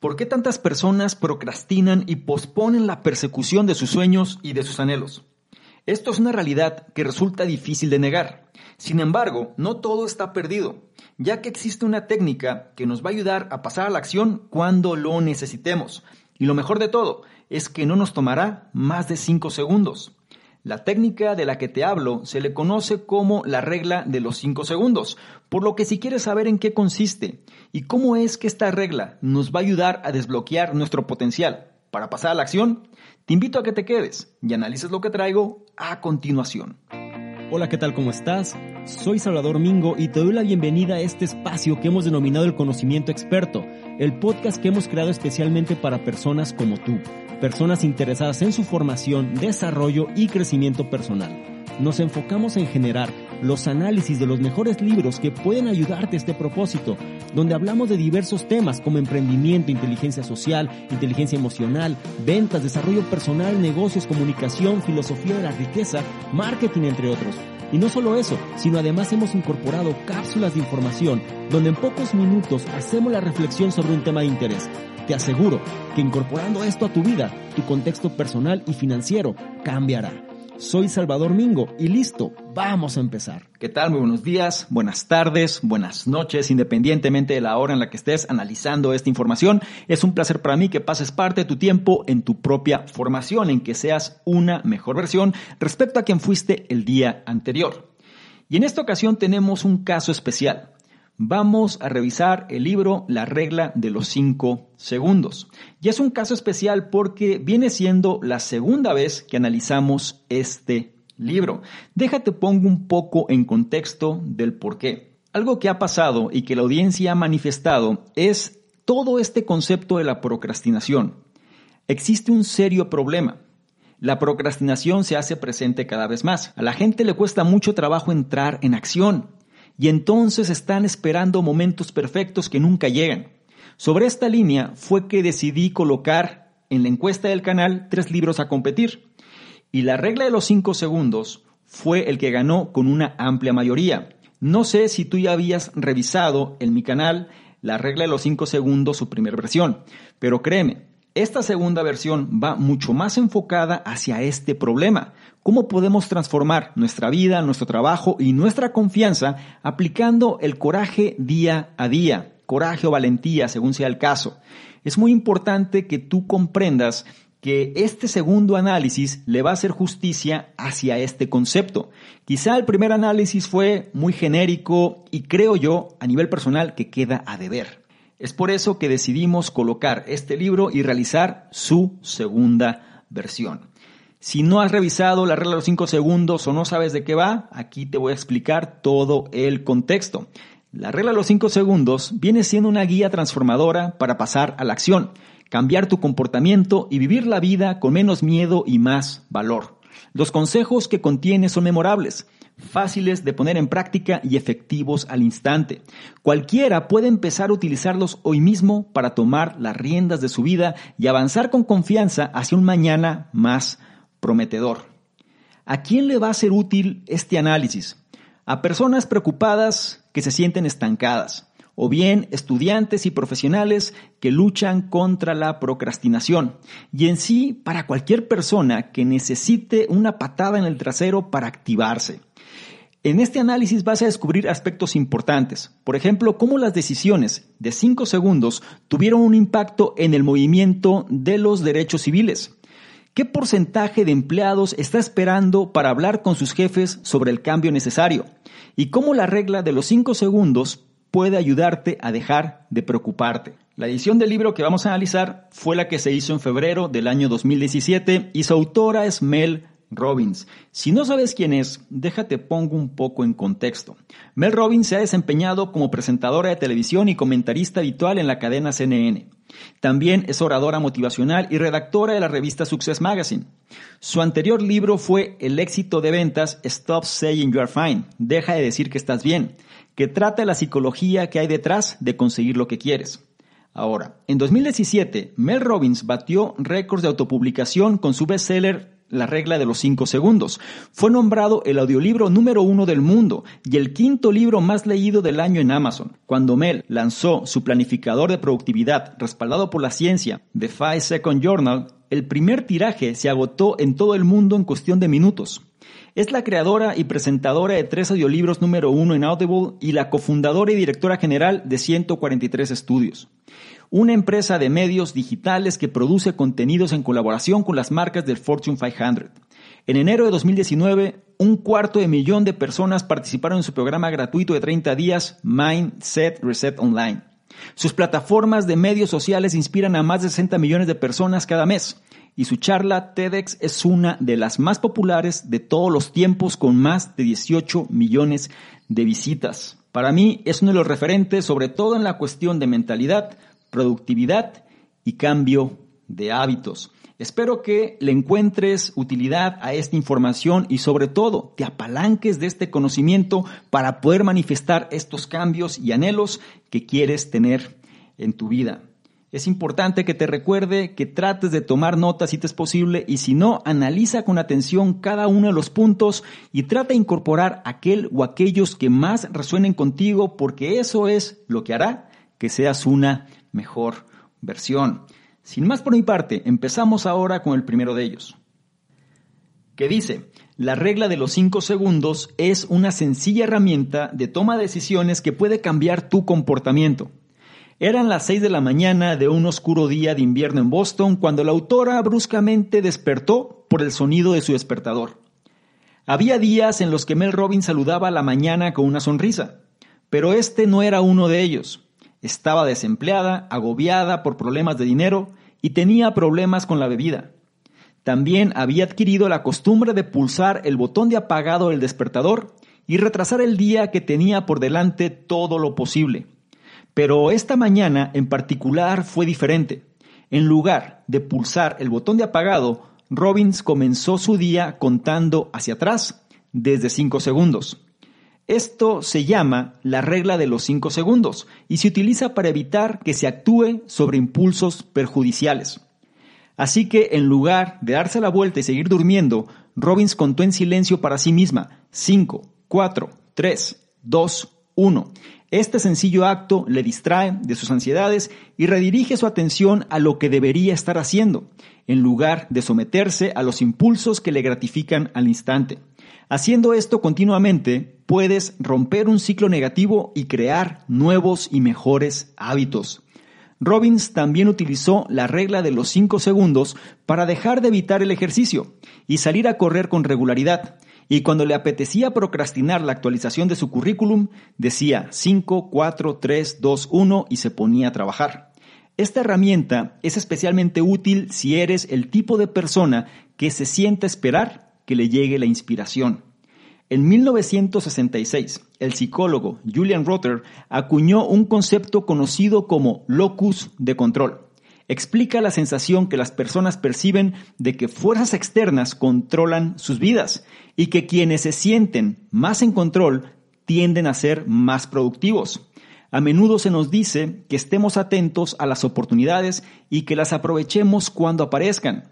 ¿Por qué tantas personas procrastinan y posponen la persecución de sus sueños y de sus anhelos? Esto es una realidad que resulta difícil de negar. Sin embargo, no todo está perdido, ya que existe una técnica que nos va a ayudar a pasar a la acción cuando lo necesitemos. Y lo mejor de todo es que no nos tomará más de 5 segundos. La técnica de la que te hablo se le conoce como la regla de los 5 segundos, por lo que si quieres saber en qué consiste y cómo es que esta regla nos va a ayudar a desbloquear nuestro potencial para pasar a la acción, te invito a que te quedes y analices lo que traigo a continuación. Hola, ¿qué tal? ¿Cómo estás? Soy Salvador Mingo y te doy la bienvenida a este espacio que hemos denominado el conocimiento experto, el podcast que hemos creado especialmente para personas como tú personas interesadas en su formación, desarrollo y crecimiento personal. Nos enfocamos en generar los análisis de los mejores libros que pueden ayudarte a este propósito, donde hablamos de diversos temas como emprendimiento, inteligencia social, inteligencia emocional, ventas, desarrollo personal, negocios, comunicación, filosofía de la riqueza, marketing, entre otros. Y no solo eso, sino además hemos incorporado cápsulas de información donde en pocos minutos hacemos la reflexión sobre un tema de interés. Te aseguro que incorporando esto a tu vida, tu contexto personal y financiero cambiará. Soy Salvador Mingo y listo, vamos a empezar. ¿Qué tal? Muy buenos días, buenas tardes, buenas noches, independientemente de la hora en la que estés analizando esta información. Es un placer para mí que pases parte de tu tiempo en tu propia formación, en que seas una mejor versión respecto a quien fuiste el día anterior. Y en esta ocasión tenemos un caso especial vamos a revisar el libro La regla de los 5 segundos. Y es un caso especial porque viene siendo la segunda vez que analizamos este libro. Déjate pongo un poco en contexto del por qué. Algo que ha pasado y que la audiencia ha manifestado es todo este concepto de la procrastinación. Existe un serio problema. La procrastinación se hace presente cada vez más. A la gente le cuesta mucho trabajo entrar en acción y entonces están esperando momentos perfectos que nunca llegan. Sobre esta línea fue que decidí colocar en la encuesta del canal tres libros a competir. Y la regla de los cinco segundos fue el que ganó con una amplia mayoría. No sé si tú ya habías revisado en mi canal la regla de los cinco segundos, su primera versión, pero créeme, esta segunda versión va mucho más enfocada hacia este problema. ¿Cómo podemos transformar nuestra vida, nuestro trabajo y nuestra confianza aplicando el coraje día a día? Coraje o valentía, según sea el caso. Es muy importante que tú comprendas que este segundo análisis le va a hacer justicia hacia este concepto. Quizá el primer análisis fue muy genérico y creo yo, a nivel personal, que queda a deber. Es por eso que decidimos colocar este libro y realizar su segunda versión. Si no has revisado la regla de los 5 segundos o no sabes de qué va, aquí te voy a explicar todo el contexto. La regla de los 5 segundos viene siendo una guía transformadora para pasar a la acción, cambiar tu comportamiento y vivir la vida con menos miedo y más valor. Los consejos que contiene son memorables fáciles de poner en práctica y efectivos al instante. Cualquiera puede empezar a utilizarlos hoy mismo para tomar las riendas de su vida y avanzar con confianza hacia un mañana más prometedor. ¿A quién le va a ser útil este análisis? A personas preocupadas que se sienten estancadas, o bien estudiantes y profesionales que luchan contra la procrastinación, y en sí para cualquier persona que necesite una patada en el trasero para activarse. En este análisis vas a descubrir aspectos importantes, por ejemplo, cómo las decisiones de 5 segundos tuvieron un impacto en el movimiento de los derechos civiles. ¿Qué porcentaje de empleados está esperando para hablar con sus jefes sobre el cambio necesario? Y cómo la regla de los 5 segundos puede ayudarte a dejar de preocuparte. La edición del libro que vamos a analizar fue la que se hizo en febrero del año 2017 y su autora es Mel Robbins. Si no sabes quién es, déjate pongo un poco en contexto. Mel Robbins se ha desempeñado como presentadora de televisión y comentarista habitual en la cadena CNN. También es oradora motivacional y redactora de la revista Success Magazine. Su anterior libro fue El éxito de ventas Stop Saying You Are Fine, Deja de decir que estás bien, que trata la psicología que hay detrás de conseguir lo que quieres. Ahora, en 2017, Mel Robbins batió récords de autopublicación con su bestseller La regla de los 5 segundos. Fue nombrado el audiolibro número uno del mundo y el quinto libro más leído del año en Amazon. Cuando Mel lanzó su planificador de productividad respaldado por la ciencia, The 5 Second Journal, el primer tiraje se agotó en todo el mundo en cuestión de minutos. Es la creadora y presentadora de tres audiolibros número uno en Audible y la cofundadora y directora general de 143 estudios. Una empresa de medios digitales que produce contenidos en colaboración con las marcas del Fortune 500. En enero de 2019, un cuarto de millón de personas participaron en su programa gratuito de 30 días Mindset Reset Online. Sus plataformas de medios sociales inspiran a más de 60 millones de personas cada mes y su charla TEDx es una de las más populares de todos los tiempos con más de 18 millones de visitas. Para mí es uno de los referentes sobre todo en la cuestión de mentalidad, productividad y cambio de hábitos. Espero que le encuentres utilidad a esta información y sobre todo te apalanques de este conocimiento para poder manifestar estos cambios y anhelos que quieres tener en tu vida. Es importante que te recuerde que trates de tomar notas si te es posible y si no, analiza con atención cada uno de los puntos y trata de incorporar aquel o aquellos que más resuenen contigo porque eso es lo que hará que seas una mejor versión. Sin más por mi parte, empezamos ahora con el primero de ellos, que dice, la regla de los 5 segundos es una sencilla herramienta de toma de decisiones que puede cambiar tu comportamiento. Eran las 6 de la mañana de un oscuro día de invierno en Boston cuando la autora bruscamente despertó por el sonido de su despertador. Había días en los que Mel Robbins saludaba a la mañana con una sonrisa, pero este no era uno de ellos. Estaba desempleada, agobiada por problemas de dinero y tenía problemas con la bebida. También había adquirido la costumbre de pulsar el botón de apagado del despertador y retrasar el día que tenía por delante todo lo posible. Pero esta mañana en particular fue diferente. En lugar de pulsar el botón de apagado, Robbins comenzó su día contando hacia atrás desde 5 segundos. Esto se llama la regla de los 5 segundos y se utiliza para evitar que se actúe sobre impulsos perjudiciales. Así que en lugar de darse la vuelta y seguir durmiendo, Robbins contó en silencio para sí misma 5, 4, 3, 2, 1. Este sencillo acto le distrae de sus ansiedades y redirige su atención a lo que debería estar haciendo, en lugar de someterse a los impulsos que le gratifican al instante. Haciendo esto continuamente, puedes romper un ciclo negativo y crear nuevos y mejores hábitos. Robbins también utilizó la regla de los 5 segundos para dejar de evitar el ejercicio y salir a correr con regularidad. Y cuando le apetecía procrastinar la actualización de su currículum, decía 5, 4, 3, 2, 1 y se ponía a trabajar. Esta herramienta es especialmente útil si eres el tipo de persona que se sienta esperar que le llegue la inspiración. En 1966, el psicólogo Julian Rotter acuñó un concepto conocido como locus de control. Explica la sensación que las personas perciben de que fuerzas externas controlan sus vidas y que quienes se sienten más en control tienden a ser más productivos. A menudo se nos dice que estemos atentos a las oportunidades y que las aprovechemos cuando aparezcan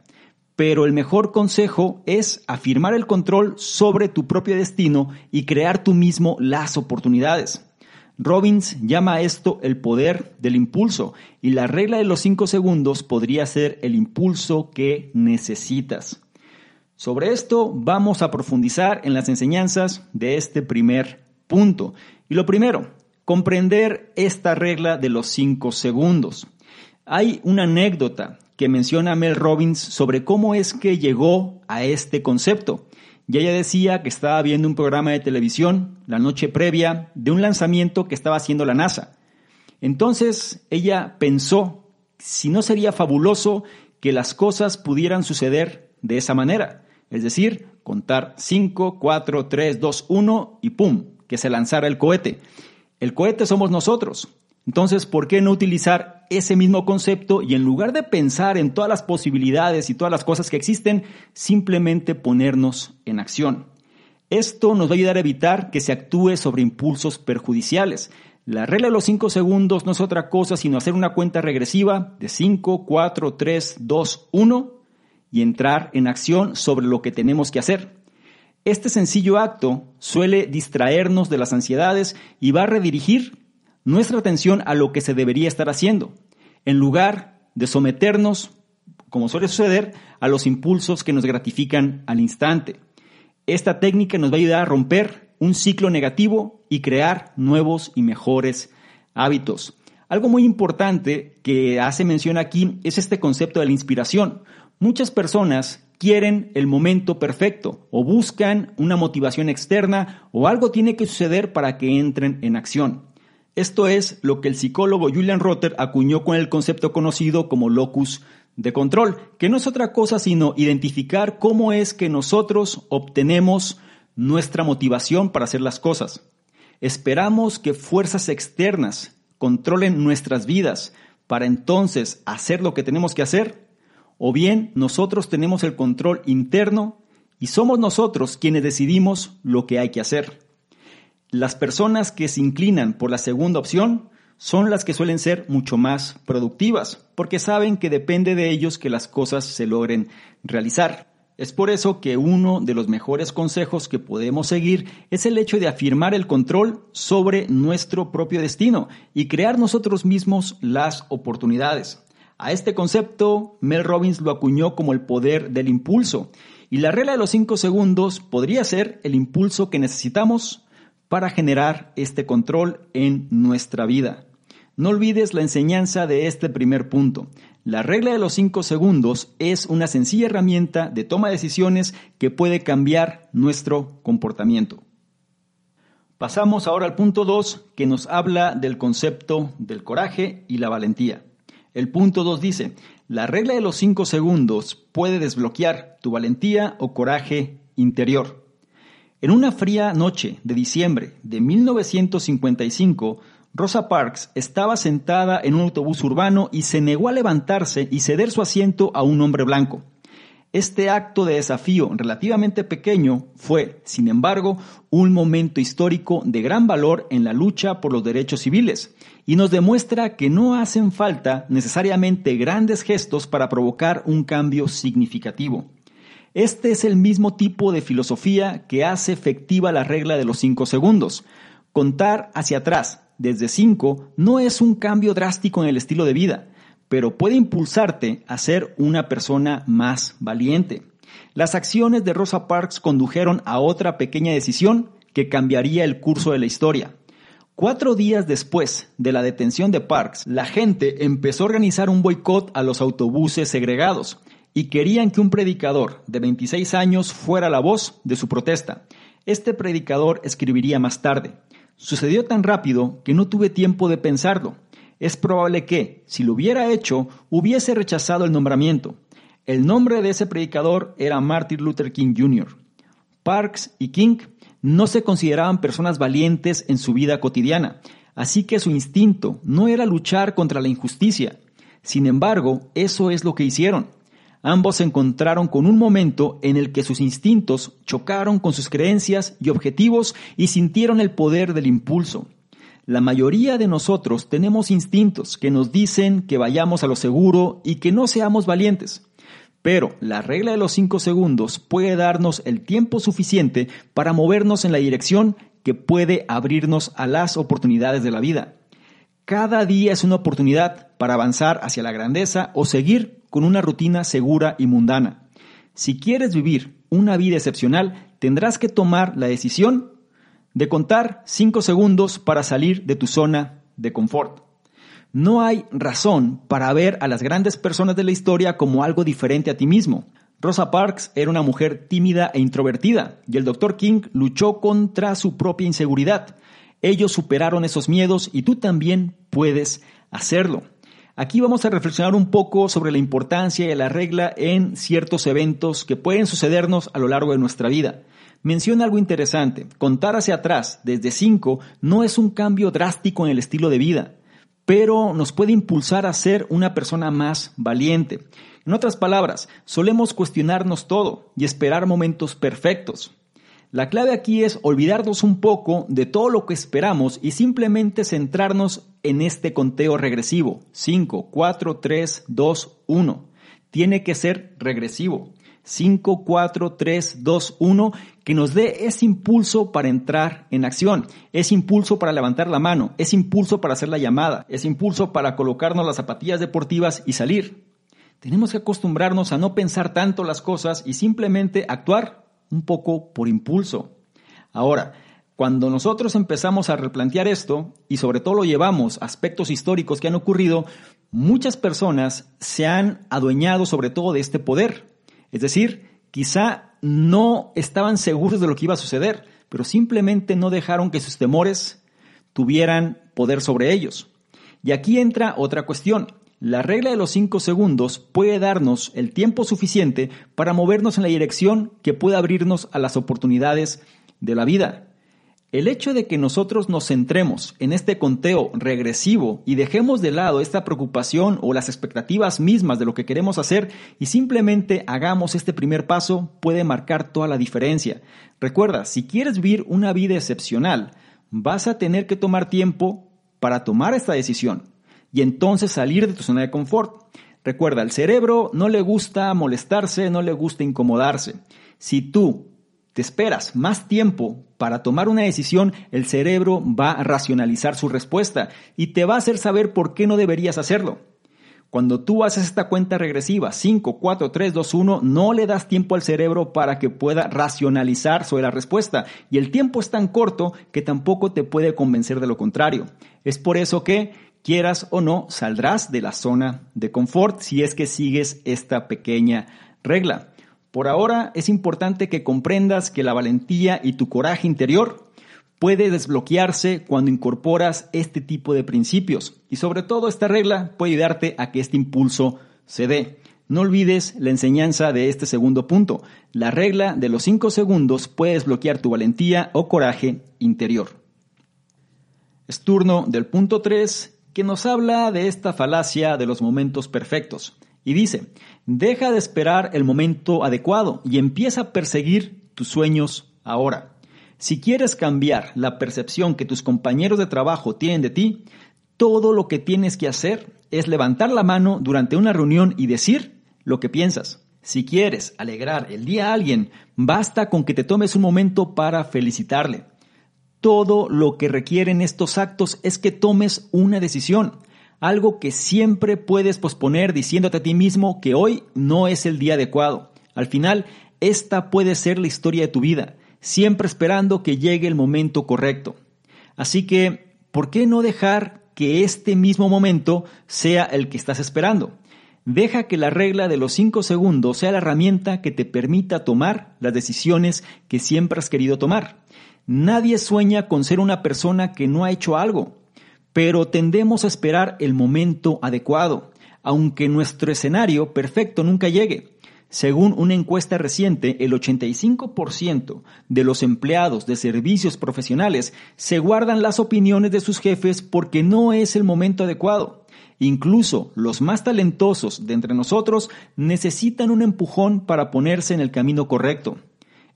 pero el mejor consejo es afirmar el control sobre tu propio destino y crear tú mismo las oportunidades. Robbins llama a esto el poder del impulso y la regla de los 5 segundos podría ser el impulso que necesitas. Sobre esto vamos a profundizar en las enseñanzas de este primer punto. Y lo primero, comprender esta regla de los 5 segundos. Hay una anécdota que menciona Mel Robbins sobre cómo es que llegó a este concepto. Y ella decía que estaba viendo un programa de televisión la noche previa de un lanzamiento que estaba haciendo la NASA. Entonces ella pensó si no sería fabuloso que las cosas pudieran suceder de esa manera. Es decir, contar 5, 4, 3, 2, 1 y ¡pum! que se lanzara el cohete. El cohete somos nosotros. Entonces, ¿por qué no utilizar ese mismo concepto y en lugar de pensar en todas las posibilidades y todas las cosas que existen, simplemente ponernos en acción? Esto nos va a ayudar a evitar que se actúe sobre impulsos perjudiciales. La regla de los 5 segundos no es otra cosa sino hacer una cuenta regresiva de 5, 4, 3, 2, 1 y entrar en acción sobre lo que tenemos que hacer. Este sencillo acto suele distraernos de las ansiedades y va a redirigir nuestra atención a lo que se debería estar haciendo, en lugar de someternos, como suele suceder, a los impulsos que nos gratifican al instante. Esta técnica nos va a ayudar a romper un ciclo negativo y crear nuevos y mejores hábitos. Algo muy importante que hace mención aquí es este concepto de la inspiración. Muchas personas quieren el momento perfecto o buscan una motivación externa o algo tiene que suceder para que entren en acción. Esto es lo que el psicólogo Julian Rotter acuñó con el concepto conocido como locus de control, que no es otra cosa sino identificar cómo es que nosotros obtenemos nuestra motivación para hacer las cosas. Esperamos que fuerzas externas controlen nuestras vidas para entonces hacer lo que tenemos que hacer, o bien nosotros tenemos el control interno y somos nosotros quienes decidimos lo que hay que hacer. Las personas que se inclinan por la segunda opción son las que suelen ser mucho más productivas, porque saben que depende de ellos que las cosas se logren realizar. Es por eso que uno de los mejores consejos que podemos seguir es el hecho de afirmar el control sobre nuestro propio destino y crear nosotros mismos las oportunidades. A este concepto, Mel Robbins lo acuñó como el poder del impulso, y la regla de los cinco segundos podría ser el impulso que necesitamos para generar este control en nuestra vida. No olvides la enseñanza de este primer punto. La regla de los 5 segundos es una sencilla herramienta de toma de decisiones que puede cambiar nuestro comportamiento. Pasamos ahora al punto 2 que nos habla del concepto del coraje y la valentía. El punto 2 dice, la regla de los 5 segundos puede desbloquear tu valentía o coraje interior. En una fría noche de diciembre de 1955, Rosa Parks estaba sentada en un autobús urbano y se negó a levantarse y ceder su asiento a un hombre blanco. Este acto de desafío relativamente pequeño fue, sin embargo, un momento histórico de gran valor en la lucha por los derechos civiles y nos demuestra que no hacen falta necesariamente grandes gestos para provocar un cambio significativo. Este es el mismo tipo de filosofía que hace efectiva la regla de los cinco segundos. Contar hacia atrás desde cinco no es un cambio drástico en el estilo de vida, pero puede impulsarte a ser una persona más valiente. Las acciones de Rosa Parks condujeron a otra pequeña decisión que cambiaría el curso de la historia. Cuatro días después de la detención de Parks, la gente empezó a organizar un boicot a los autobuses segregados y querían que un predicador de 26 años fuera la voz de su protesta. Este predicador escribiría más tarde. Sucedió tan rápido que no tuve tiempo de pensarlo. Es probable que, si lo hubiera hecho, hubiese rechazado el nombramiento. El nombre de ese predicador era Martin Luther King Jr. Parks y King no se consideraban personas valientes en su vida cotidiana, así que su instinto no era luchar contra la injusticia. Sin embargo, eso es lo que hicieron. Ambos se encontraron con un momento en el que sus instintos chocaron con sus creencias y objetivos y sintieron el poder del impulso. La mayoría de nosotros tenemos instintos que nos dicen que vayamos a lo seguro y que no seamos valientes. Pero la regla de los cinco segundos puede darnos el tiempo suficiente para movernos en la dirección que puede abrirnos a las oportunidades de la vida. Cada día es una oportunidad para avanzar hacia la grandeza o seguir con una rutina segura y mundana. Si quieres vivir una vida excepcional, tendrás que tomar la decisión de contar 5 segundos para salir de tu zona de confort. No hay razón para ver a las grandes personas de la historia como algo diferente a ti mismo. Rosa Parks era una mujer tímida e introvertida y el Dr. King luchó contra su propia inseguridad. Ellos superaron esos miedos y tú también puedes hacerlo. Aquí vamos a reflexionar un poco sobre la importancia de la regla en ciertos eventos que pueden sucedernos a lo largo de nuestra vida. Menciona algo interesante. Contar hacia atrás desde 5 no es un cambio drástico en el estilo de vida, pero nos puede impulsar a ser una persona más valiente. En otras palabras, solemos cuestionarnos todo y esperar momentos perfectos. La clave aquí es olvidarnos un poco de todo lo que esperamos y simplemente centrarnos en este conteo regresivo. 5, 4, 3, 2, 1. tiene que ser regresivo. 5, 4, 3, 2, 1, que nos dé ese impulso para entrar en acción, ese impulso para levantar la mano, ese impulso para hacer la llamada, ese impulso para colocarnos las zapatillas deportivas y salir. Tenemos que acostumbrarnos a no pensar tanto las cosas y simplemente actuar un poco por impulso. Ahora, cuando nosotros empezamos a replantear esto y sobre todo lo llevamos a aspectos históricos que han ocurrido, muchas personas se han adueñado sobre todo de este poder. Es decir, quizá no estaban seguros de lo que iba a suceder, pero simplemente no dejaron que sus temores tuvieran poder sobre ellos. Y aquí entra otra cuestión. La regla de los 5 segundos puede darnos el tiempo suficiente para movernos en la dirección que pueda abrirnos a las oportunidades de la vida. El hecho de que nosotros nos centremos en este conteo regresivo y dejemos de lado esta preocupación o las expectativas mismas de lo que queremos hacer y simplemente hagamos este primer paso puede marcar toda la diferencia. Recuerda, si quieres vivir una vida excepcional, vas a tener que tomar tiempo para tomar esta decisión y entonces salir de tu zona de confort. Recuerda, al cerebro no le gusta molestarse, no le gusta incomodarse. Si tú te esperas más tiempo para tomar una decisión, el cerebro va a racionalizar su respuesta y te va a hacer saber por qué no deberías hacerlo. Cuando tú haces esta cuenta regresiva, 5, 4, 3, 2, 1, no le das tiempo al cerebro para que pueda racionalizar sobre la respuesta. Y el tiempo es tan corto que tampoco te puede convencer de lo contrario. Es por eso que, quieras o no, saldrás de la zona de confort si es que sigues esta pequeña regla. Por ahora es importante que comprendas que la valentía y tu coraje interior puede desbloquearse cuando incorporas este tipo de principios y sobre todo esta regla puede ayudarte a que este impulso se dé. No olvides la enseñanza de este segundo punto. La regla de los 5 segundos puede desbloquear tu valentía o coraje interior. Es turno del punto 3 que nos habla de esta falacia de los momentos perfectos. Y dice, deja de esperar el momento adecuado y empieza a perseguir tus sueños ahora. Si quieres cambiar la percepción que tus compañeros de trabajo tienen de ti, todo lo que tienes que hacer es levantar la mano durante una reunión y decir lo que piensas. Si quieres alegrar el día a alguien, basta con que te tomes un momento para felicitarle. Todo lo que requieren estos actos es que tomes una decisión algo que siempre puedes posponer diciéndote a ti mismo que hoy no es el día adecuado. Al final, esta puede ser la historia de tu vida, siempre esperando que llegue el momento correcto. Así que, ¿por qué no dejar que este mismo momento sea el que estás esperando? Deja que la regla de los cinco segundos sea la herramienta que te permita tomar las decisiones que siempre has querido tomar. Nadie sueña con ser una persona que no ha hecho algo pero tendemos a esperar el momento adecuado, aunque nuestro escenario perfecto nunca llegue. Según una encuesta reciente, el 85% de los empleados de servicios profesionales se guardan las opiniones de sus jefes porque no es el momento adecuado. Incluso los más talentosos de entre nosotros necesitan un empujón para ponerse en el camino correcto.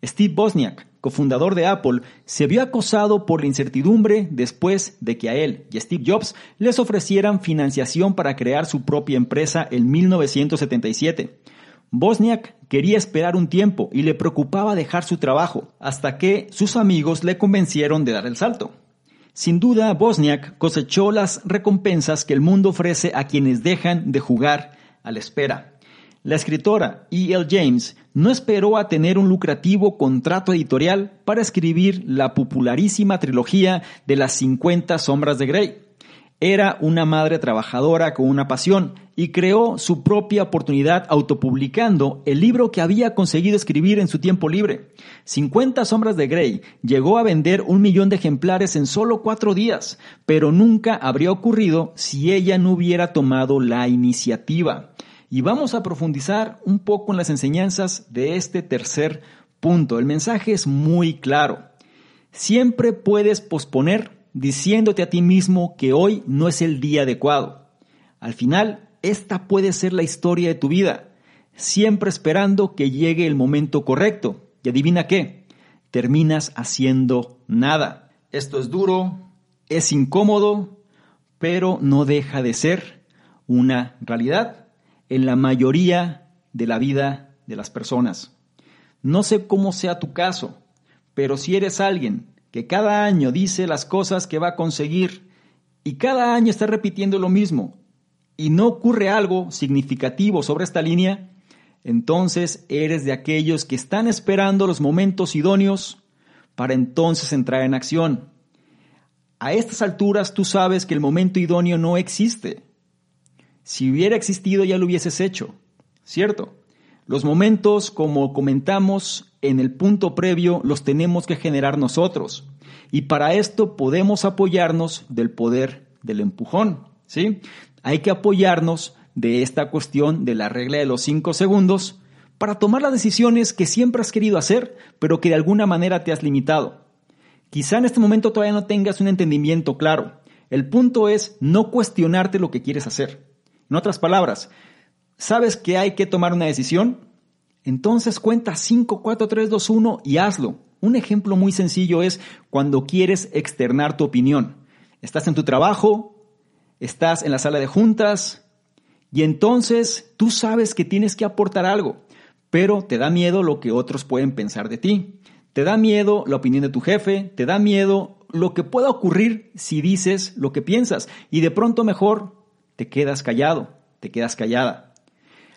Steve Bosniak, cofundador de Apple, se vio acosado por la incertidumbre después de que a él y Steve Jobs les ofrecieran financiación para crear su propia empresa en 1977. Bosniak quería esperar un tiempo y le preocupaba dejar su trabajo, hasta que sus amigos le convencieron de dar el salto. Sin duda, Bosniak cosechó las recompensas que el mundo ofrece a quienes dejan de jugar a la espera. La escritora E.L. James no esperó a tener un lucrativo contrato editorial para escribir la popularísima trilogía de las 50 sombras de Grey. Era una madre trabajadora con una pasión y creó su propia oportunidad autopublicando el libro que había conseguido escribir en su tiempo libre. 50 sombras de Grey llegó a vender un millón de ejemplares en solo cuatro días, pero nunca habría ocurrido si ella no hubiera tomado la iniciativa y vamos a profundizar un poco en las enseñanzas de este tercer punto. El mensaje es muy claro. Siempre puedes posponer diciéndote a ti mismo que hoy no es el día adecuado. Al final, esta puede ser la historia de tu vida, siempre esperando que llegue el momento correcto. Y adivina qué, terminas haciendo nada. Esto es duro, es incómodo, pero no deja de ser una realidad en la mayoría de la vida de las personas. No sé cómo sea tu caso, pero si eres alguien que cada año dice las cosas que va a conseguir y cada año está repitiendo lo mismo y no ocurre algo significativo sobre esta línea, entonces eres de aquellos que están esperando los momentos idóneos para entonces entrar en acción. A estas alturas tú sabes que el momento idóneo no existe. Si hubiera existido ya lo hubieses hecho, ¿cierto? Los momentos, como comentamos en el punto previo, los tenemos que generar nosotros. Y para esto podemos apoyarnos del poder del empujón, ¿sí? Hay que apoyarnos de esta cuestión de la regla de los cinco segundos para tomar las decisiones que siempre has querido hacer, pero que de alguna manera te has limitado. Quizá en este momento todavía no tengas un entendimiento claro. El punto es no cuestionarte lo que quieres hacer. En otras palabras, ¿sabes que hay que tomar una decisión? Entonces cuenta 5, 4, 3, 2, 1 y hazlo. Un ejemplo muy sencillo es cuando quieres externar tu opinión. Estás en tu trabajo, estás en la sala de juntas, y entonces tú sabes que tienes que aportar algo, pero te da miedo lo que otros pueden pensar de ti. Te da miedo la opinión de tu jefe, te da miedo lo que pueda ocurrir si dices lo que piensas y de pronto mejor te quedas callado, te quedas callada.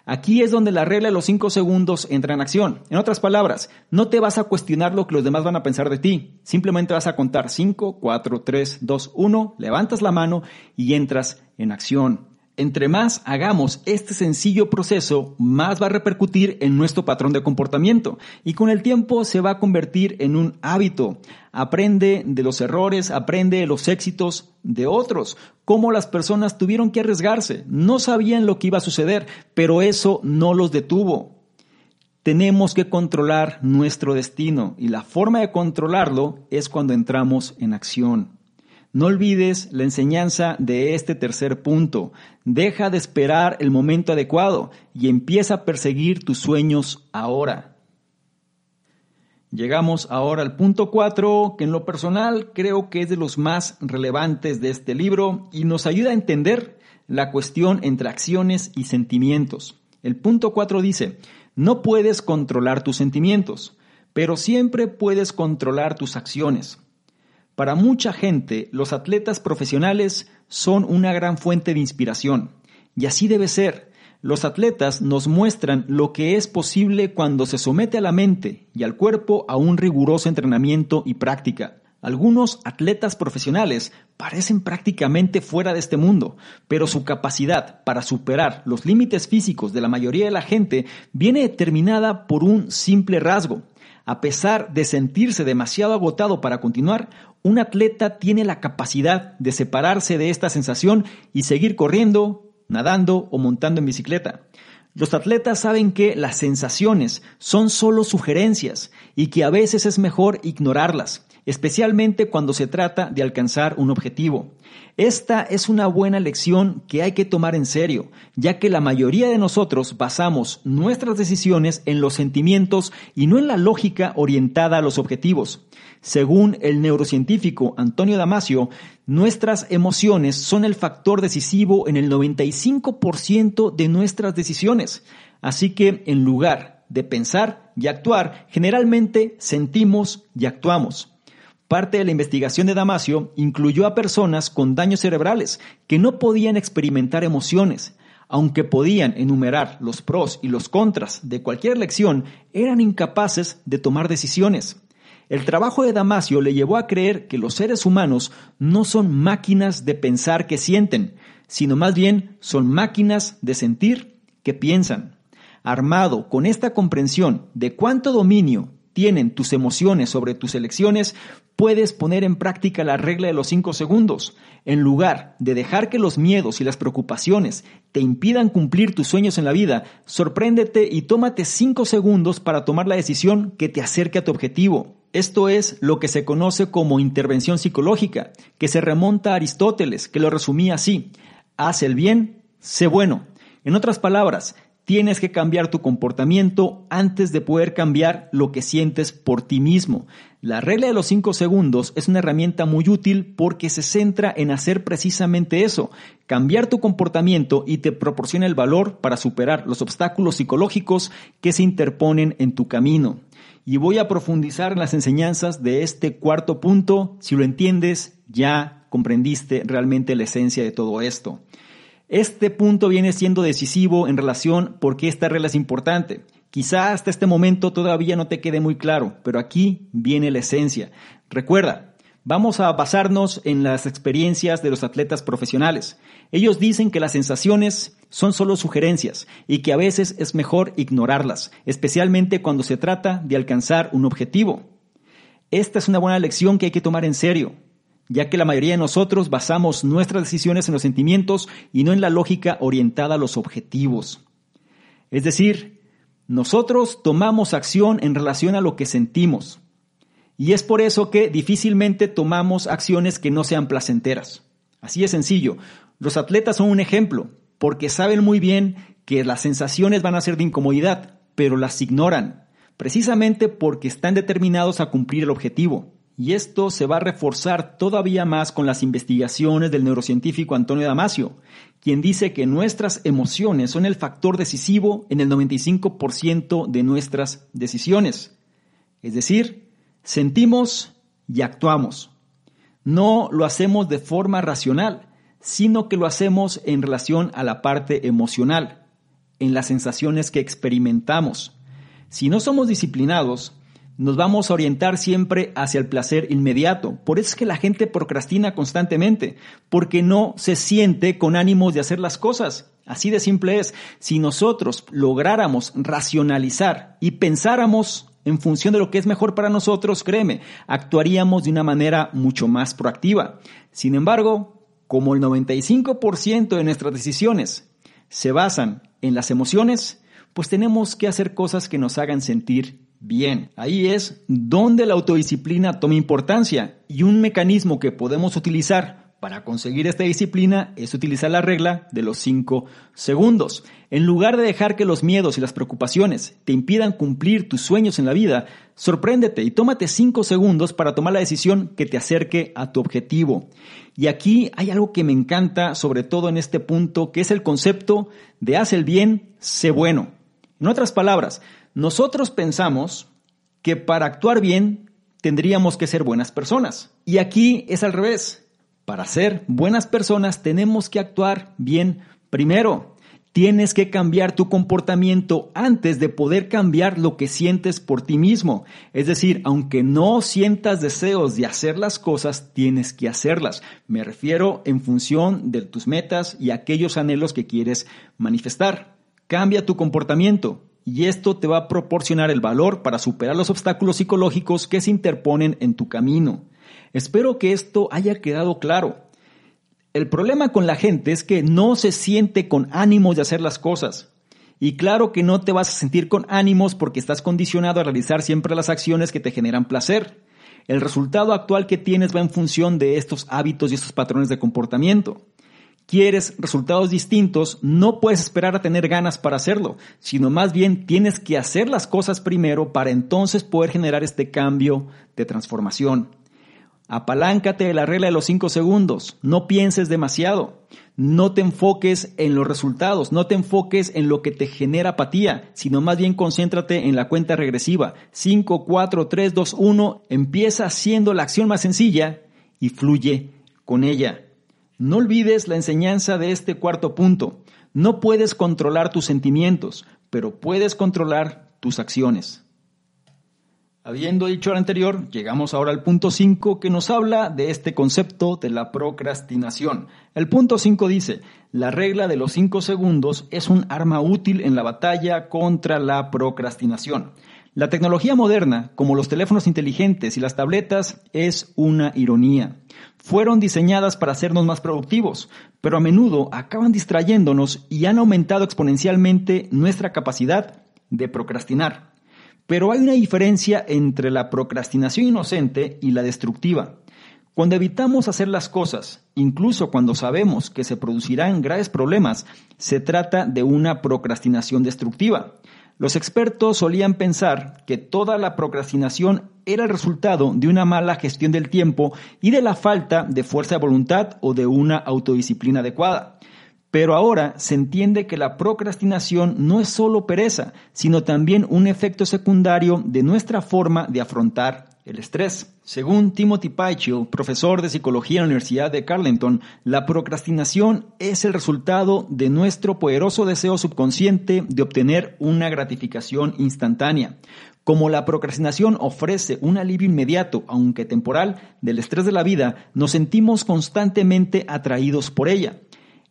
Aquí es donde la regla de los cinco segundos entra en acción. En otras palabras, no te vas a cuestionar lo que los demás van a pensar de ti. Simplemente vas a contar 5, 4, 3, 2, 1, levantas la mano y entras en acción. Entre más hagamos este sencillo proceso, más va a repercutir en nuestro patrón de comportamiento y con el tiempo se va a convertir en un hábito. Aprende de los errores, aprende de los éxitos de otros, cómo las personas tuvieron que arriesgarse, no sabían lo que iba a suceder, pero eso no los detuvo. Tenemos que controlar nuestro destino y la forma de controlarlo es cuando entramos en acción. No olvides la enseñanza de este tercer punto. Deja de esperar el momento adecuado y empieza a perseguir tus sueños ahora. Llegamos ahora al punto 4, que en lo personal creo que es de los más relevantes de este libro y nos ayuda a entender la cuestión entre acciones y sentimientos. El punto 4 dice, no puedes controlar tus sentimientos, pero siempre puedes controlar tus acciones. Para mucha gente, los atletas profesionales son una gran fuente de inspiración. Y así debe ser. Los atletas nos muestran lo que es posible cuando se somete a la mente y al cuerpo a un riguroso entrenamiento y práctica. Algunos atletas profesionales parecen prácticamente fuera de este mundo, pero su capacidad para superar los límites físicos de la mayoría de la gente viene determinada por un simple rasgo. A pesar de sentirse demasiado agotado para continuar, un atleta tiene la capacidad de separarse de esta sensación y seguir corriendo, nadando o montando en bicicleta. Los atletas saben que las sensaciones son solo sugerencias y que a veces es mejor ignorarlas especialmente cuando se trata de alcanzar un objetivo. Esta es una buena lección que hay que tomar en serio, ya que la mayoría de nosotros basamos nuestras decisiones en los sentimientos y no en la lógica orientada a los objetivos. Según el neurocientífico Antonio Damasio, nuestras emociones son el factor decisivo en el 95% de nuestras decisiones. Así que en lugar de pensar y actuar, generalmente sentimos y actuamos. Parte de la investigación de Damasio incluyó a personas con daños cerebrales que no podían experimentar emociones. Aunque podían enumerar los pros y los contras de cualquier lección, eran incapaces de tomar decisiones. El trabajo de Damasio le llevó a creer que los seres humanos no son máquinas de pensar que sienten, sino más bien son máquinas de sentir que piensan. Armado con esta comprensión de cuánto dominio tienen tus emociones sobre tus elecciones, puedes poner en práctica la regla de los cinco segundos. En lugar de dejar que los miedos y las preocupaciones te impidan cumplir tus sueños en la vida, sorpréndete y tómate cinco segundos para tomar la decisión que te acerque a tu objetivo. Esto es lo que se conoce como intervención psicológica, que se remonta a Aristóteles, que lo resumía así. Haz el bien, sé bueno. En otras palabras, tienes que cambiar tu comportamiento antes de poder cambiar lo que sientes por ti mismo. La regla de los 5 segundos es una herramienta muy útil porque se centra en hacer precisamente eso, cambiar tu comportamiento y te proporciona el valor para superar los obstáculos psicológicos que se interponen en tu camino. Y voy a profundizar en las enseñanzas de este cuarto punto. Si lo entiendes, ya comprendiste realmente la esencia de todo esto. Este punto viene siendo decisivo en relación porque esta regla es importante. Quizá hasta este momento todavía no te quede muy claro, pero aquí viene la esencia. Recuerda, vamos a basarnos en las experiencias de los atletas profesionales. Ellos dicen que las sensaciones son solo sugerencias y que a veces es mejor ignorarlas, especialmente cuando se trata de alcanzar un objetivo. Esta es una buena lección que hay que tomar en serio ya que la mayoría de nosotros basamos nuestras decisiones en los sentimientos y no en la lógica orientada a los objetivos. Es decir, nosotros tomamos acción en relación a lo que sentimos. Y es por eso que difícilmente tomamos acciones que no sean placenteras. Así es sencillo. Los atletas son un ejemplo, porque saben muy bien que las sensaciones van a ser de incomodidad, pero las ignoran, precisamente porque están determinados a cumplir el objetivo. Y esto se va a reforzar todavía más con las investigaciones del neurocientífico Antonio Damasio, quien dice que nuestras emociones son el factor decisivo en el 95% de nuestras decisiones. Es decir, sentimos y actuamos. No lo hacemos de forma racional, sino que lo hacemos en relación a la parte emocional, en las sensaciones que experimentamos. Si no somos disciplinados, nos vamos a orientar siempre hacia el placer inmediato. Por eso es que la gente procrastina constantemente, porque no se siente con ánimos de hacer las cosas. Así de simple es. Si nosotros lográramos racionalizar y pensáramos en función de lo que es mejor para nosotros, créeme, actuaríamos de una manera mucho más proactiva. Sin embargo, como el 95% de nuestras decisiones se basan en las emociones, pues tenemos que hacer cosas que nos hagan sentir Bien, ahí es donde la autodisciplina toma importancia y un mecanismo que podemos utilizar para conseguir esta disciplina es utilizar la regla de los 5 segundos. En lugar de dejar que los miedos y las preocupaciones te impidan cumplir tus sueños en la vida, sorpréndete y tómate 5 segundos para tomar la decisión que te acerque a tu objetivo. Y aquí hay algo que me encanta, sobre todo en este punto, que es el concepto de haz el bien, sé bueno. En otras palabras, nosotros pensamos que para actuar bien tendríamos que ser buenas personas. Y aquí es al revés. Para ser buenas personas tenemos que actuar bien primero. Tienes que cambiar tu comportamiento antes de poder cambiar lo que sientes por ti mismo. Es decir, aunque no sientas deseos de hacer las cosas, tienes que hacerlas. Me refiero en función de tus metas y aquellos anhelos que quieres manifestar. Cambia tu comportamiento y esto te va a proporcionar el valor para superar los obstáculos psicológicos que se interponen en tu camino. Espero que esto haya quedado claro. El problema con la gente es que no se siente con ánimos de hacer las cosas. Y claro que no te vas a sentir con ánimos porque estás condicionado a realizar siempre las acciones que te generan placer. El resultado actual que tienes va en función de estos hábitos y estos patrones de comportamiento quieres resultados distintos, no puedes esperar a tener ganas para hacerlo, sino más bien tienes que hacer las cosas primero para entonces poder generar este cambio de transformación. Apaláncate de la regla de los 5 segundos, no pienses demasiado, no te enfoques en los resultados, no te enfoques en lo que te genera apatía, sino más bien concéntrate en la cuenta regresiva. 5, 4, 3, 2, 1, empieza haciendo la acción más sencilla y fluye con ella. No olvides la enseñanza de este cuarto punto. No puedes controlar tus sentimientos, pero puedes controlar tus acciones. Habiendo dicho lo anterior, llegamos ahora al punto 5 que nos habla de este concepto de la procrastinación. El punto 5 dice, la regla de los 5 segundos es un arma útil en la batalla contra la procrastinación. La tecnología moderna, como los teléfonos inteligentes y las tabletas, es una ironía. Fueron diseñadas para hacernos más productivos, pero a menudo acaban distrayéndonos y han aumentado exponencialmente nuestra capacidad de procrastinar. Pero hay una diferencia entre la procrastinación inocente y la destructiva. Cuando evitamos hacer las cosas, incluso cuando sabemos que se producirán graves problemas, se trata de una procrastinación destructiva. Los expertos solían pensar que toda la procrastinación era el resultado de una mala gestión del tiempo y de la falta de fuerza de voluntad o de una autodisciplina adecuada. Pero ahora se entiende que la procrastinación no es solo pereza, sino también un efecto secundario de nuestra forma de afrontar el estrés. Según Timothy Pychyl, profesor de psicología en la Universidad de Carleton, la procrastinación es el resultado de nuestro poderoso deseo subconsciente de obtener una gratificación instantánea. Como la procrastinación ofrece un alivio inmediato, aunque temporal, del estrés de la vida, nos sentimos constantemente atraídos por ella.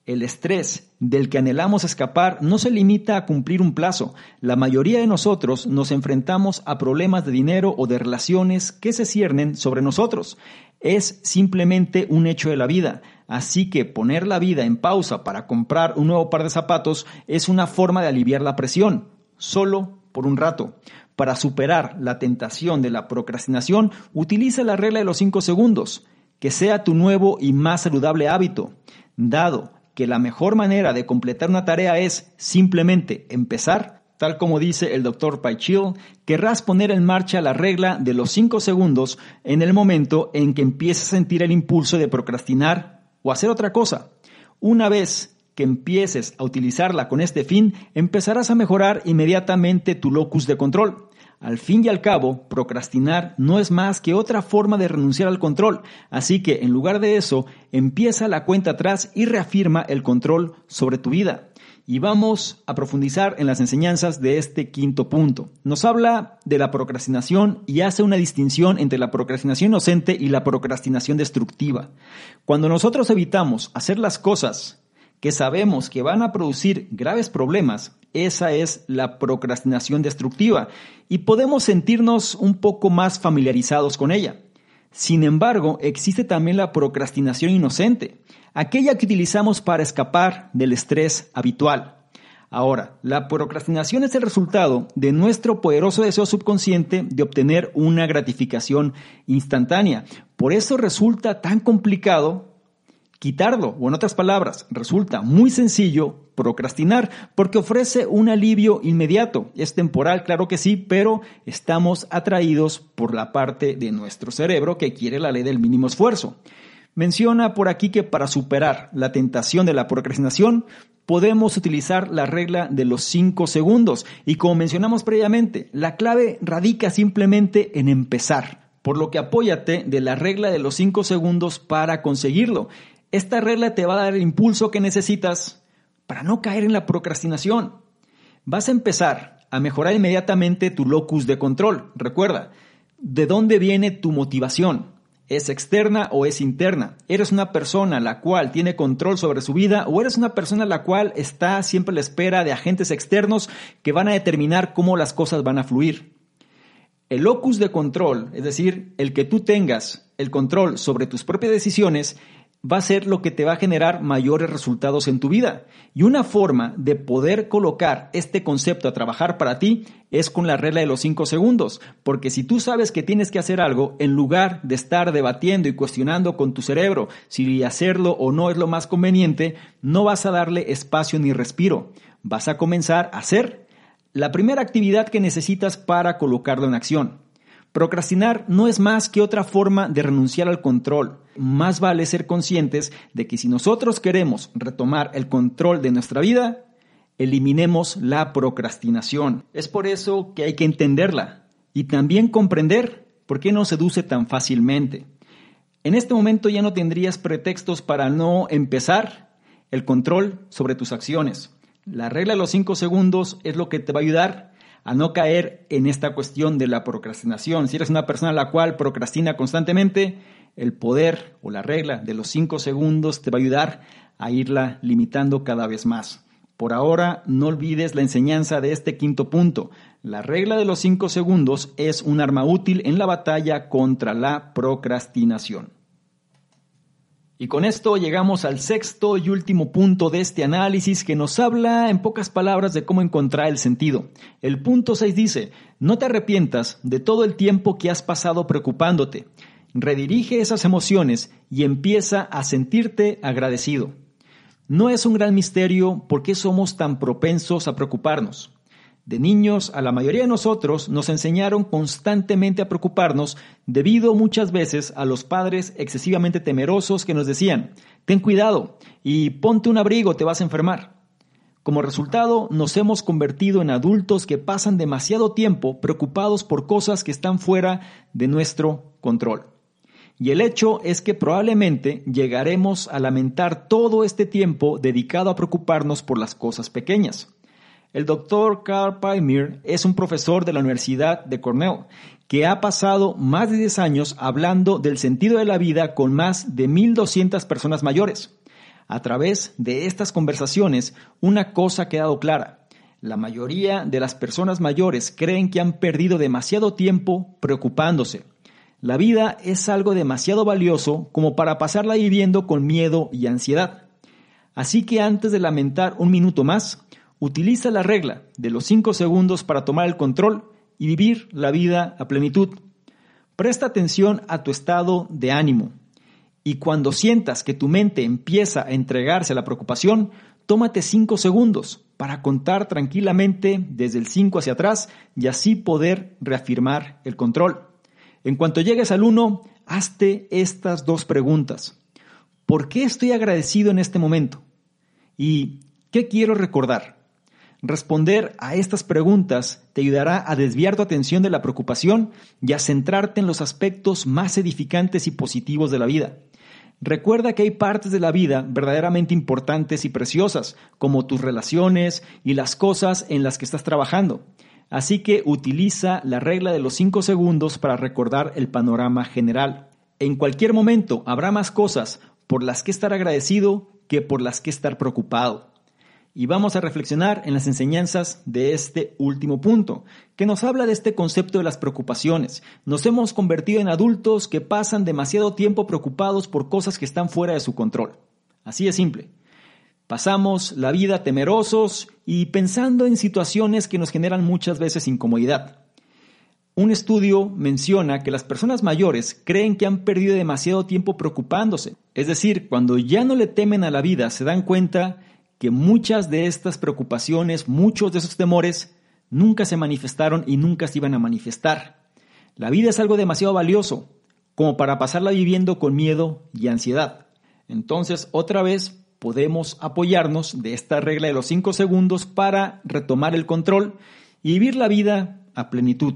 El estrés del que anhelamos escapar no se limita a cumplir un plazo. La mayoría de nosotros nos enfrentamos a problemas de dinero o de relaciones que se ciernen sobre nosotros. Es simplemente un hecho de la vida. Así que poner la vida en pausa para comprar un nuevo par de zapatos es una forma de aliviar la presión, solo por un rato. Para superar la tentación de la procrastinación, utiliza la regla de los 5 segundos, que sea tu nuevo y más saludable hábito. Dado que la mejor manera de completar una tarea es simplemente empezar, tal como dice el Dr. Paichil, querrás poner en marcha la regla de los 5 segundos en el momento en que empieces a sentir el impulso de procrastinar o hacer otra cosa. Una vez que empieces a utilizarla con este fin, empezarás a mejorar inmediatamente tu locus de control. Al fin y al cabo, procrastinar no es más que otra forma de renunciar al control, así que en lugar de eso, empieza la cuenta atrás y reafirma el control sobre tu vida. Y vamos a profundizar en las enseñanzas de este quinto punto. Nos habla de la procrastinación y hace una distinción entre la procrastinación inocente y la procrastinación destructiva. Cuando nosotros evitamos hacer las cosas que sabemos que van a producir graves problemas, esa es la procrastinación destructiva y podemos sentirnos un poco más familiarizados con ella. Sin embargo, existe también la procrastinación inocente, aquella que utilizamos para escapar del estrés habitual. Ahora, la procrastinación es el resultado de nuestro poderoso deseo subconsciente de obtener una gratificación instantánea. Por eso resulta tan complicado quitarlo, o en otras palabras, resulta muy sencillo procrastinar porque ofrece un alivio inmediato. Es temporal, claro que sí, pero estamos atraídos por la parte de nuestro cerebro que quiere la ley del mínimo esfuerzo. Menciona por aquí que para superar la tentación de la procrastinación podemos utilizar la regla de los 5 segundos y como mencionamos previamente, la clave radica simplemente en empezar, por lo que apóyate de la regla de los 5 segundos para conseguirlo. Esta regla te va a dar el impulso que necesitas para no caer en la procrastinación. Vas a empezar a mejorar inmediatamente tu locus de control. Recuerda, ¿de dónde viene tu motivación? ¿Es externa o es interna? ¿Eres una persona la cual tiene control sobre su vida o eres una persona la cual está siempre a la espera de agentes externos que van a determinar cómo las cosas van a fluir? El locus de control, es decir, el que tú tengas el control sobre tus propias decisiones, va a ser lo que te va a generar mayores resultados en tu vida. Y una forma de poder colocar este concepto a trabajar para ti es con la regla de los 5 segundos, porque si tú sabes que tienes que hacer algo, en lugar de estar debatiendo y cuestionando con tu cerebro si hacerlo o no es lo más conveniente, no vas a darle espacio ni respiro. Vas a comenzar a hacer la primera actividad que necesitas para colocarlo en acción. Procrastinar no es más que otra forma de renunciar al control. Más vale ser conscientes de que si nosotros queremos retomar el control de nuestra vida, eliminemos la procrastinación. Es por eso que hay que entenderla y también comprender por qué no seduce tan fácilmente. En este momento ya no tendrías pretextos para no empezar el control sobre tus acciones. La regla de los 5 segundos es lo que te va a ayudar a no caer en esta cuestión de la procrastinación. Si eres una persona la cual procrastina constantemente, el poder o la regla de los cinco segundos te va a ayudar a irla limitando cada vez más. Por ahora, no olvides la enseñanza de este quinto punto. La regla de los cinco segundos es un arma útil en la batalla contra la procrastinación. Y con esto llegamos al sexto y último punto de este análisis que nos habla en pocas palabras de cómo encontrar el sentido. El punto 6 dice, no te arrepientas de todo el tiempo que has pasado preocupándote. Redirige esas emociones y empieza a sentirte agradecido. No es un gran misterio por qué somos tan propensos a preocuparnos. De niños, a la mayoría de nosotros nos enseñaron constantemente a preocuparnos debido muchas veces a los padres excesivamente temerosos que nos decían, ten cuidado y ponte un abrigo, te vas a enfermar. Como resultado, nos hemos convertido en adultos que pasan demasiado tiempo preocupados por cosas que están fuera de nuestro control. Y el hecho es que probablemente llegaremos a lamentar todo este tiempo dedicado a preocuparnos por las cosas pequeñas. El doctor Carl Pymir es un profesor de la Universidad de Cornell que ha pasado más de 10 años hablando del sentido de la vida con más de 1.200 personas mayores. A través de estas conversaciones, una cosa ha quedado clara. La mayoría de las personas mayores creen que han perdido demasiado tiempo preocupándose. La vida es algo demasiado valioso como para pasarla viviendo con miedo y ansiedad. Así que antes de lamentar un minuto más, Utiliza la regla de los 5 segundos para tomar el control y vivir la vida a plenitud. Presta atención a tu estado de ánimo y cuando sientas que tu mente empieza a entregarse a la preocupación, tómate 5 segundos para contar tranquilamente desde el 5 hacia atrás y así poder reafirmar el control. En cuanto llegues al 1, hazte estas dos preguntas. ¿Por qué estoy agradecido en este momento? ¿Y qué quiero recordar? Responder a estas preguntas te ayudará a desviar tu atención de la preocupación y a centrarte en los aspectos más edificantes y positivos de la vida. Recuerda que hay partes de la vida verdaderamente importantes y preciosas, como tus relaciones y las cosas en las que estás trabajando. Así que utiliza la regla de los 5 segundos para recordar el panorama general. En cualquier momento habrá más cosas por las que estar agradecido que por las que estar preocupado y vamos a reflexionar en las enseñanzas de este último punto, que nos habla de este concepto de las preocupaciones. Nos hemos convertido en adultos que pasan demasiado tiempo preocupados por cosas que están fuera de su control. Así de simple. Pasamos la vida temerosos y pensando en situaciones que nos generan muchas veces incomodidad. Un estudio menciona que las personas mayores creen que han perdido demasiado tiempo preocupándose. Es decir, cuando ya no le temen a la vida, se dan cuenta que muchas de estas preocupaciones, muchos de esos temores, nunca se manifestaron y nunca se iban a manifestar. La vida es algo demasiado valioso como para pasarla viviendo con miedo y ansiedad. Entonces, otra vez, podemos apoyarnos de esta regla de los cinco segundos para retomar el control y vivir la vida a plenitud.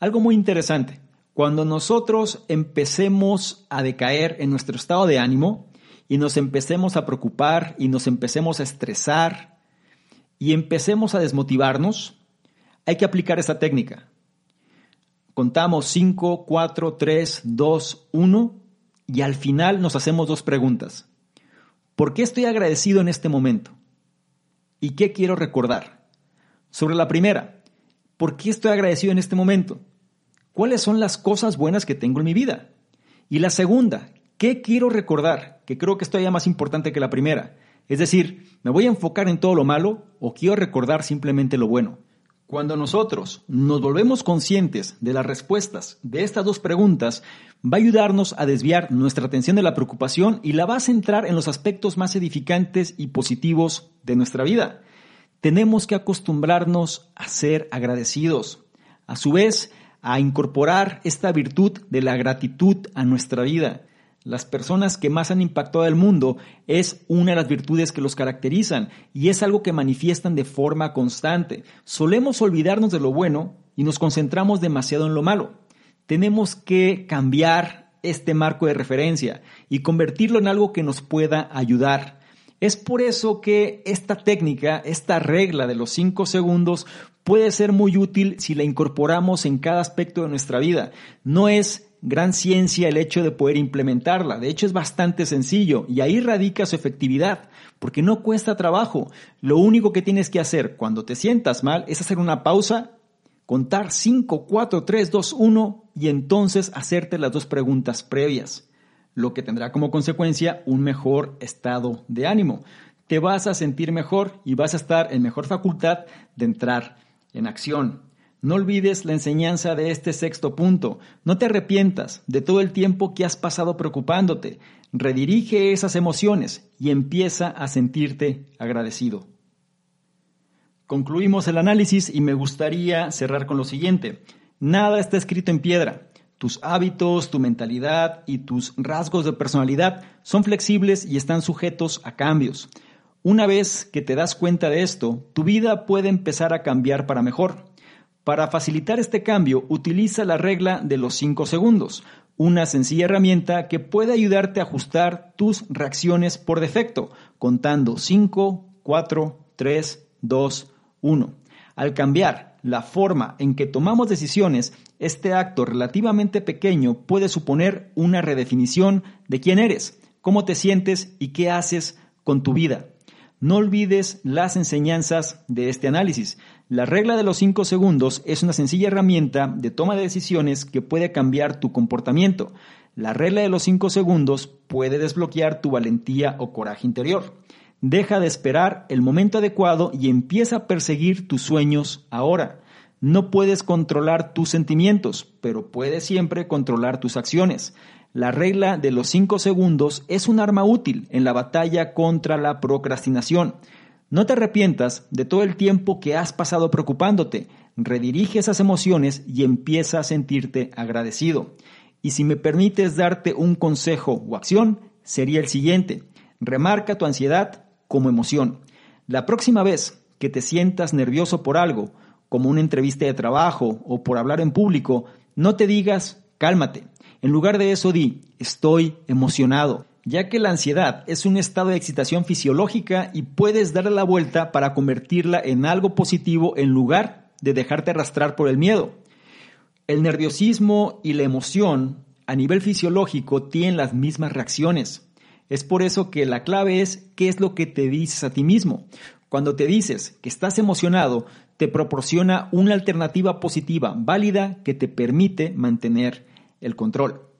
Algo muy interesante, cuando nosotros empecemos a decaer en nuestro estado de ánimo, y nos empecemos a preocupar y nos empecemos a estresar y empecemos a desmotivarnos, hay que aplicar esta técnica. Contamos 5, 4, 3, 2, 1 y al final nos hacemos dos preguntas. ¿Por qué estoy agradecido en este momento? ¿Y qué quiero recordar? Sobre la primera, ¿por qué estoy agradecido en este momento? ¿Cuáles son las cosas buenas que tengo en mi vida? Y la segunda, ¿Qué quiero recordar? Que creo que esto ya más importante que la primera. Es decir, ¿me voy a enfocar en todo lo malo o quiero recordar simplemente lo bueno? Cuando nosotros nos volvemos conscientes de las respuestas de estas dos preguntas, va a ayudarnos a desviar nuestra atención de la preocupación y la va a centrar en los aspectos más edificantes y positivos de nuestra vida. Tenemos que acostumbrarnos a ser agradecidos. A su vez, a incorporar esta virtud de la gratitud a nuestra vida. Las personas que más han impactado al mundo es una de las virtudes que los caracterizan y es algo que manifiestan de forma constante. Solemos olvidarnos de lo bueno y nos concentramos demasiado en lo malo. Tenemos que cambiar este marco de referencia y convertirlo en algo que nos pueda ayudar. Es por eso que esta técnica, esta regla de los cinco segundos puede ser muy útil si la incorporamos en cada aspecto de nuestra vida. No es gran ciencia el hecho de poder implementarla. De hecho, es bastante sencillo y ahí radica su efectividad, porque no cuesta trabajo. Lo único que tienes que hacer cuando te sientas mal es hacer una pausa, contar 5, 4, 3, 2, 1 y entonces hacerte las dos preguntas previas, lo que tendrá como consecuencia un mejor estado de ánimo. Te vas a sentir mejor y vas a estar en mejor facultad de entrar en acción. No olvides la enseñanza de este sexto punto. No te arrepientas de todo el tiempo que has pasado preocupándote. Redirige esas emociones y empieza a sentirte agradecido. Concluimos el análisis y me gustaría cerrar con lo siguiente. Nada está escrito en piedra. Tus hábitos, tu mentalidad y tus rasgos de personalidad son flexibles y están sujetos a cambios. Una vez que te das cuenta de esto, tu vida puede empezar a cambiar para mejor. Para facilitar este cambio, utiliza la regla de los 5 segundos, una sencilla herramienta que puede ayudarte a ajustar tus reacciones por defecto, contando 5, 4, 3, 2, 1. Al cambiar la forma en que tomamos decisiones, este acto relativamente pequeño puede suponer una redefinición de quién eres, cómo te sientes y qué haces con tu vida. No olvides las enseñanzas de este análisis. La regla de los 5 segundos es una sencilla herramienta de toma de decisiones que puede cambiar tu comportamiento. La regla de los 5 segundos puede desbloquear tu valentía o coraje interior. Deja de esperar el momento adecuado y empieza a perseguir tus sueños ahora. No puedes controlar tus sentimientos, pero puedes siempre controlar tus acciones. La regla de los 5 segundos es un arma útil en la batalla contra la procrastinación. No te arrepientas de todo el tiempo que has pasado preocupándote. Redirige esas emociones y empieza a sentirte agradecido. Y si me permites darte un consejo o acción, sería el siguiente. Remarca tu ansiedad como emoción. La próxima vez que te sientas nervioso por algo, como una entrevista de trabajo o por hablar en público, no te digas cálmate. En lugar de eso di estoy emocionado, ya que la ansiedad es un estado de excitación fisiológica y puedes darle la vuelta para convertirla en algo positivo en lugar de dejarte arrastrar por el miedo. El nerviosismo y la emoción a nivel fisiológico tienen las mismas reacciones. Es por eso que la clave es qué es lo que te dices a ti mismo. Cuando te dices que estás emocionado, te proporciona una alternativa positiva, válida, que te permite mantener el control.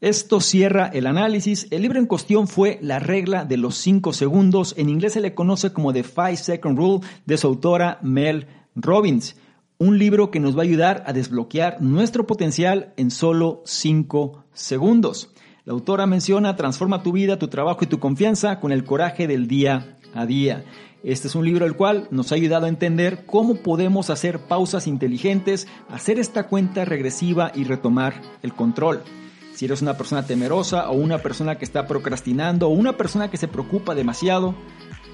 Esto cierra el análisis. El libro en cuestión fue La regla de los 5 segundos. En inglés se le conoce como The 5 Second Rule de su autora Mel Robbins. Un libro que nos va a ayudar a desbloquear nuestro potencial en solo 5 segundos. La autora menciona transforma tu vida, tu trabajo y tu confianza con el coraje del día a día. Este es un libro el cual nos ha ayudado a entender cómo podemos hacer pausas inteligentes, hacer esta cuenta regresiva y retomar el control. Si eres una persona temerosa o una persona que está procrastinando o una persona que se preocupa demasiado,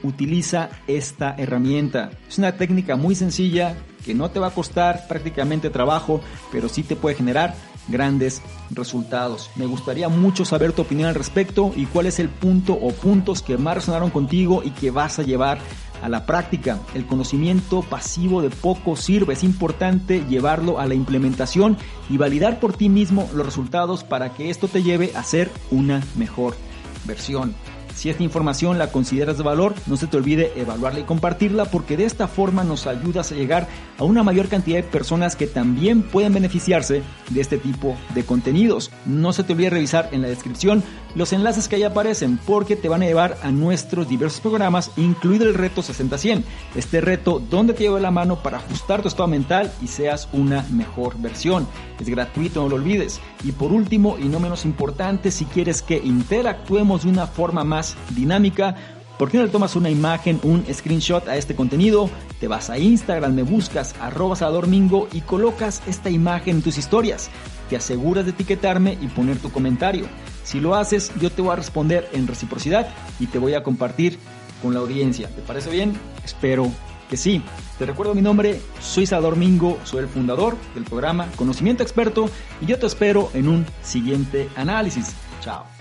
utiliza esta herramienta. Es una técnica muy sencilla que no te va a costar prácticamente trabajo, pero sí te puede generar grandes resultados. Me gustaría mucho saber tu opinión al respecto y cuál es el punto o puntos que más resonaron contigo y que vas a llevar a la práctica. El conocimiento pasivo de poco sirve, es importante llevarlo a la implementación y validar por ti mismo los resultados para que esto te lleve a ser una mejor versión. Si esta información la consideras de valor, no se te olvide evaluarla y compartirla porque de esta forma nos ayudas a llegar a una mayor cantidad de personas que también pueden beneficiarse de este tipo de contenidos. No se te olvide revisar en la descripción los enlaces que ahí aparecen porque te van a llevar a nuestros diversos programas, incluido el reto 60-100. Este reto donde te lleva la mano para ajustar tu estado mental y seas una mejor versión. Es gratuito, no lo olvides. Y por último, y no menos importante, si quieres que interactuemos de una forma más dinámica, ¿Por qué no le tomas una imagen, un screenshot a este contenido? Te vas a Instagram, me buscas arroba Mingo y colocas esta imagen en tus historias. Te aseguras de etiquetarme y poner tu comentario. Si lo haces, yo te voy a responder en reciprocidad y te voy a compartir con la audiencia. ¿Te parece bien? Espero que sí. Te recuerdo mi nombre, soy Salvador Mingo, soy el fundador del programa Conocimiento Experto y yo te espero en un siguiente análisis. Chao.